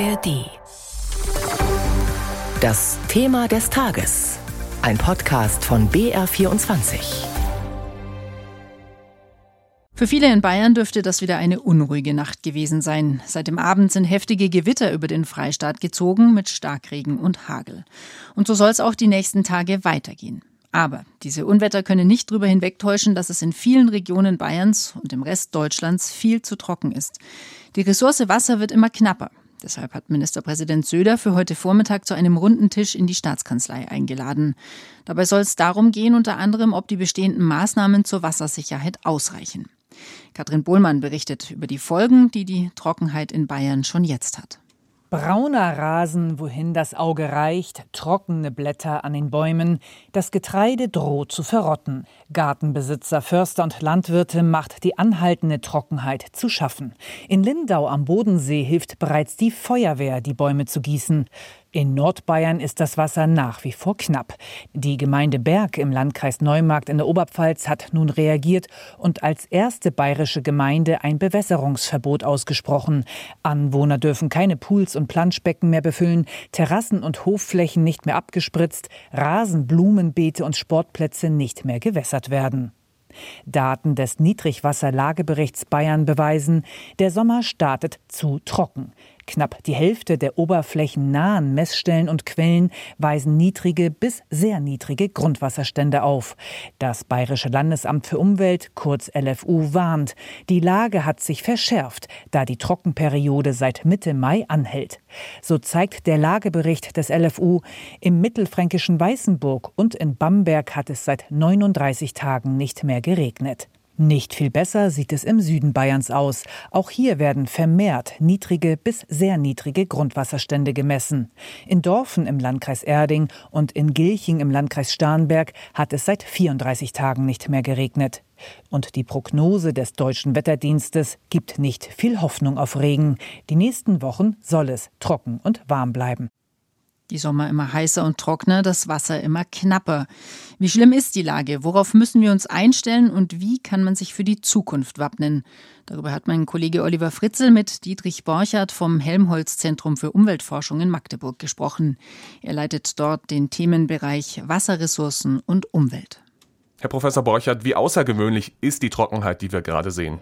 ARD. Das Thema des Tages. Ein Podcast von BR24. Für viele in Bayern dürfte das wieder eine unruhige Nacht gewesen sein. Seit dem Abend sind heftige Gewitter über den Freistaat gezogen mit Starkregen und Hagel. Und so soll es auch die nächsten Tage weitergehen. Aber diese Unwetter können nicht darüber hinwegtäuschen, dass es in vielen Regionen Bayerns und im Rest Deutschlands viel zu trocken ist. Die Ressource Wasser wird immer knapper. Deshalb hat Ministerpräsident Söder für heute Vormittag zu einem runden Tisch in die Staatskanzlei eingeladen. Dabei soll es darum gehen, unter anderem, ob die bestehenden Maßnahmen zur Wassersicherheit ausreichen. Katrin Bohlmann berichtet über die Folgen, die die Trockenheit in Bayern schon jetzt hat. Brauner Rasen, wohin das Auge reicht, trockene Blätter an den Bäumen, das Getreide droht zu verrotten. Gartenbesitzer, Förster und Landwirte macht die anhaltende Trockenheit zu schaffen. In Lindau am Bodensee hilft bereits die Feuerwehr, die Bäume zu gießen. In Nordbayern ist das Wasser nach wie vor knapp. Die Gemeinde Berg im Landkreis Neumarkt in der Oberpfalz hat nun reagiert und als erste bayerische Gemeinde ein Bewässerungsverbot ausgesprochen. Anwohner dürfen keine Pools und Planschbecken mehr befüllen, Terrassen und Hofflächen nicht mehr abgespritzt, Rasen, Blumenbeete und Sportplätze nicht mehr gewässert werden. Daten des Niedrigwasserlageberichts Bayern beweisen, der Sommer startet zu trocken. Knapp die Hälfte der oberflächennahen Messstellen und Quellen weisen niedrige bis sehr niedrige Grundwasserstände auf. Das Bayerische Landesamt für Umwelt, kurz LFU, warnt, die Lage hat sich verschärft, da die Trockenperiode seit Mitte Mai anhält. So zeigt der Lagebericht des LFU, im mittelfränkischen Weißenburg und in Bamberg hat es seit 39 Tagen nicht mehr geregnet. Nicht viel besser sieht es im Süden Bayerns aus. Auch hier werden vermehrt niedrige bis sehr niedrige Grundwasserstände gemessen. In Dorfen im Landkreis Erding und in Gilching im Landkreis Starnberg hat es seit 34 Tagen nicht mehr geregnet. Und die Prognose des deutschen Wetterdienstes gibt nicht viel Hoffnung auf Regen. Die nächsten Wochen soll es trocken und warm bleiben. Die Sommer immer heißer und trockener, das Wasser immer knapper. Wie schlimm ist die Lage? Worauf müssen wir uns einstellen und wie kann man sich für die Zukunft wappnen? Darüber hat mein Kollege Oliver Fritzel mit Dietrich Borchardt vom Helmholtz Zentrum für Umweltforschung in Magdeburg gesprochen. Er leitet dort den Themenbereich Wasserressourcen und Umwelt. Herr Professor Borchardt, wie außergewöhnlich ist die Trockenheit, die wir gerade sehen?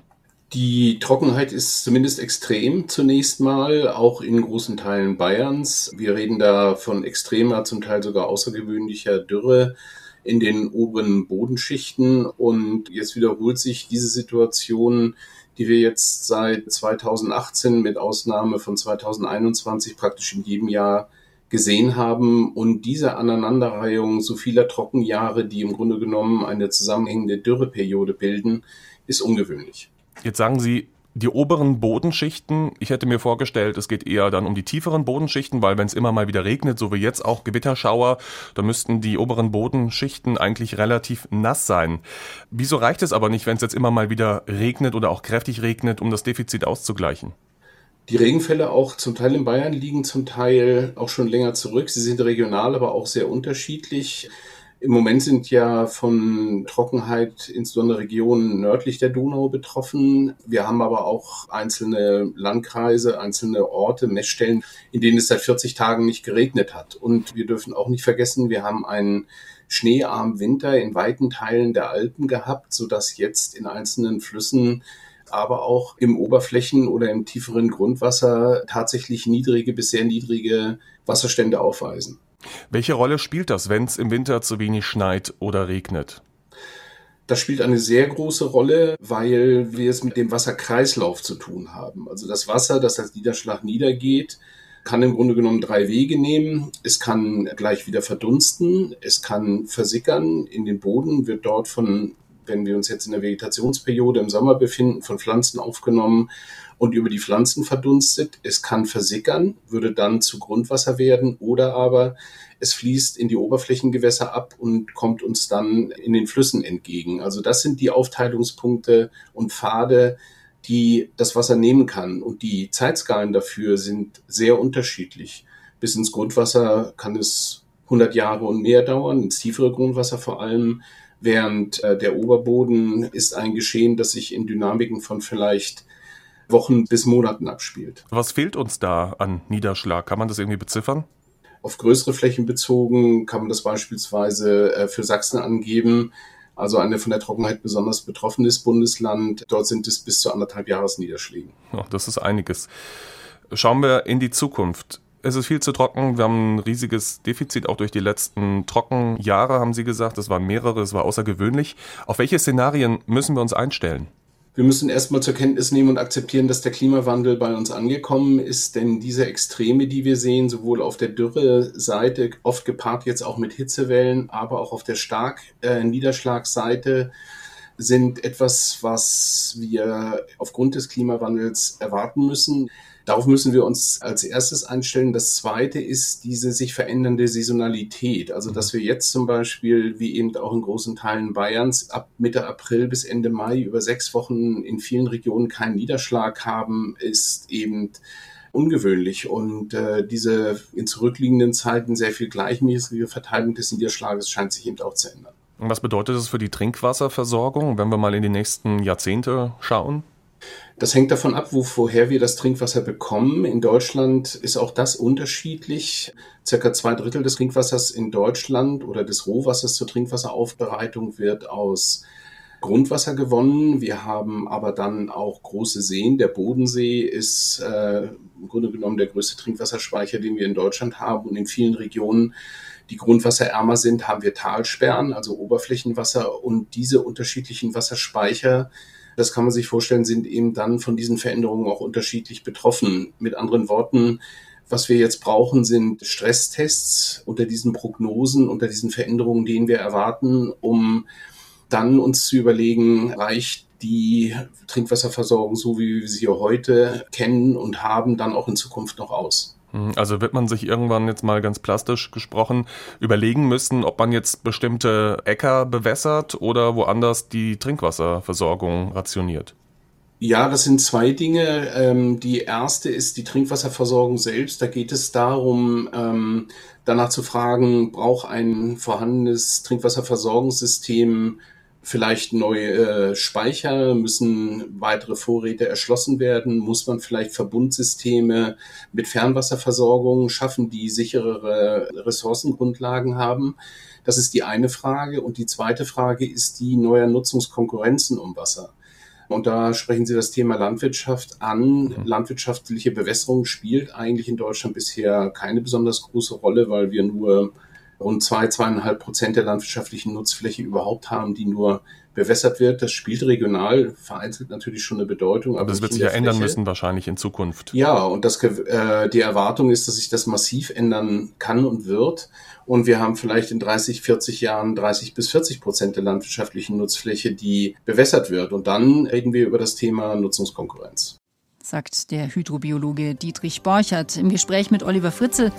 Die Trockenheit ist zumindest extrem zunächst mal, auch in großen Teilen Bayerns. Wir reden da von extremer, zum Teil sogar außergewöhnlicher Dürre in den oberen Bodenschichten. Und jetzt wiederholt sich diese Situation, die wir jetzt seit 2018 mit Ausnahme von 2021 praktisch in jedem Jahr gesehen haben. Und diese Aneinanderreihung so vieler Trockenjahre, die im Grunde genommen eine zusammenhängende Dürreperiode bilden, ist ungewöhnlich. Jetzt sagen Sie, die oberen Bodenschichten, ich hätte mir vorgestellt, es geht eher dann um die tieferen Bodenschichten, weil wenn es immer mal wieder regnet, so wie jetzt auch Gewitterschauer, dann müssten die oberen Bodenschichten eigentlich relativ nass sein. Wieso reicht es aber nicht, wenn es jetzt immer mal wieder regnet oder auch kräftig regnet, um das Defizit auszugleichen? Die Regenfälle auch zum Teil in Bayern liegen zum Teil auch schon länger zurück. Sie sind regional, aber auch sehr unterschiedlich. Im Moment sind ja von Trockenheit insbesondere Regionen nördlich der Donau betroffen. Wir haben aber auch einzelne Landkreise, einzelne Orte, Messstellen, in denen es seit 40 Tagen nicht geregnet hat. Und wir dürfen auch nicht vergessen, wir haben einen schneearmen Winter in weiten Teilen der Alpen gehabt, sodass jetzt in einzelnen Flüssen aber auch im Oberflächen- oder im tieferen Grundwasser tatsächlich niedrige bis sehr niedrige Wasserstände aufweisen. Welche Rolle spielt das, wenn es im Winter zu wenig schneit oder regnet? Das spielt eine sehr große Rolle, weil wir es mit dem Wasserkreislauf zu tun haben. Also das Wasser, das als Niederschlag niedergeht, kann im Grunde genommen drei Wege nehmen. Es kann gleich wieder verdunsten, es kann versickern in den Boden, wird dort von, wenn wir uns jetzt in der Vegetationsperiode im Sommer befinden, von Pflanzen aufgenommen und über die Pflanzen verdunstet. Es kann versickern, würde dann zu Grundwasser werden oder aber es fließt in die Oberflächengewässer ab und kommt uns dann in den Flüssen entgegen. Also das sind die Aufteilungspunkte und Pfade, die das Wasser nehmen kann. Und die Zeitskalen dafür sind sehr unterschiedlich. Bis ins Grundwasser kann es 100 Jahre und mehr dauern, ins tiefere Grundwasser vor allem, während äh, der Oberboden ist ein Geschehen, das sich in Dynamiken von vielleicht Wochen bis Monaten abspielt. Was fehlt uns da an Niederschlag? Kann man das irgendwie beziffern? Auf größere Flächen bezogen kann man das beispielsweise äh, für Sachsen angeben. Also eine von der Trockenheit besonders betroffenes Bundesland. Dort sind es bis zu anderthalb Jahresniederschlägen. Oh, das ist einiges. Schauen wir in die Zukunft. Es ist viel zu trocken. Wir haben ein riesiges Defizit, auch durch die letzten Trockenjahre, haben Sie gesagt. Es waren mehrere, es war außergewöhnlich. Auf welche Szenarien müssen wir uns einstellen? Wir müssen erstmal zur Kenntnis nehmen und akzeptieren, dass der Klimawandel bei uns angekommen ist, denn diese Extreme, die wir sehen, sowohl auf der Dürre-Seite, oft gepaart jetzt auch mit Hitzewellen, aber auch auf der stark äh, Niederschlagsseite, sind etwas, was wir aufgrund des Klimawandels erwarten müssen. Darauf müssen wir uns als erstes einstellen. Das zweite ist diese sich verändernde Saisonalität. Also, dass wir jetzt zum Beispiel, wie eben auch in großen Teilen Bayerns, ab Mitte April bis Ende Mai über sechs Wochen in vielen Regionen keinen Niederschlag haben, ist eben ungewöhnlich. Und äh, diese in zurückliegenden Zeiten sehr viel gleichmäßige Verteilung des Niederschlages scheint sich eben auch zu ändern. Was bedeutet das für die Trinkwasserversorgung, wenn wir mal in die nächsten Jahrzehnte schauen? Das hängt davon ab, wo, woher wir das Trinkwasser bekommen. In Deutschland ist auch das unterschiedlich. Circa zwei Drittel des Trinkwassers in Deutschland oder des Rohwassers zur Trinkwasseraufbereitung wird aus Grundwasser gewonnen. Wir haben aber dann auch große Seen. Der Bodensee ist äh, im Grunde genommen der größte Trinkwasserspeicher, den wir in Deutschland haben. Und in vielen Regionen, die grundwasserärmer sind, haben wir Talsperren, also Oberflächenwasser. Und diese unterschiedlichen Wasserspeicher das kann man sich vorstellen, sind eben dann von diesen Veränderungen auch unterschiedlich betroffen. Mit anderen Worten, was wir jetzt brauchen, sind Stresstests unter diesen Prognosen, unter diesen Veränderungen, denen wir erwarten, um dann uns zu überlegen, reicht die Trinkwasserversorgung, so wie wir sie heute kennen und haben, dann auch in Zukunft noch aus. Mhm, also wird man sich irgendwann jetzt mal ganz plastisch gesprochen überlegen müssen, ob man jetzt bestimmte Äcker bewässert oder woanders die Trinkwasserversorgung rationiert. Ja, das sind zwei Dinge. Ähm, die erste ist die Trinkwasserversorgung selbst. Da geht es darum, ähm, danach zu fragen, braucht ein vorhandenes Trinkwasserversorgungssystem vielleicht neue äh, Speicher, müssen weitere Vorräte erschlossen werden, muss man vielleicht Verbundsysteme mit Fernwasserversorgung schaffen, die sicherere Ressourcengrundlagen haben. Das ist die eine Frage. Und die zweite Frage ist die neuer Nutzungskonkurrenzen um Wasser. Und da sprechen Sie das Thema Landwirtschaft an. Mhm. Landwirtschaftliche Bewässerung spielt eigentlich in Deutschland bisher keine besonders große Rolle, weil wir nur rund zwei, zweieinhalb Prozent der landwirtschaftlichen Nutzfläche überhaupt haben, die nur bewässert wird. Das spielt regional vereinzelt natürlich schon eine Bedeutung. Aber das wird sich ja ändern müssen wahrscheinlich in Zukunft. Ja, und das, äh, die Erwartung ist, dass sich das massiv ändern kann und wird. Und wir haben vielleicht in 30, 40 Jahren 30 bis 40 Prozent der landwirtschaftlichen Nutzfläche, die bewässert wird. Und dann reden wir über das Thema Nutzungskonkurrenz. Sagt der Hydrobiologe Dietrich Borchert im Gespräch mit Oliver Fritzel.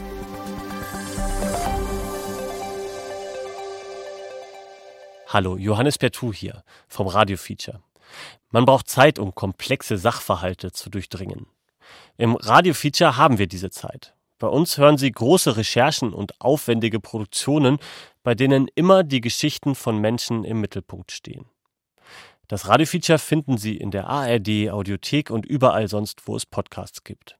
Hallo, Johannes Pertu hier vom Radio Feature. Man braucht Zeit, um komplexe Sachverhalte zu durchdringen. Im Radio Feature haben wir diese Zeit. Bei uns hören Sie große Recherchen und aufwendige Produktionen, bei denen immer die Geschichten von Menschen im Mittelpunkt stehen. Das Radio Feature finden Sie in der ARD Audiothek und überall sonst, wo es Podcasts gibt.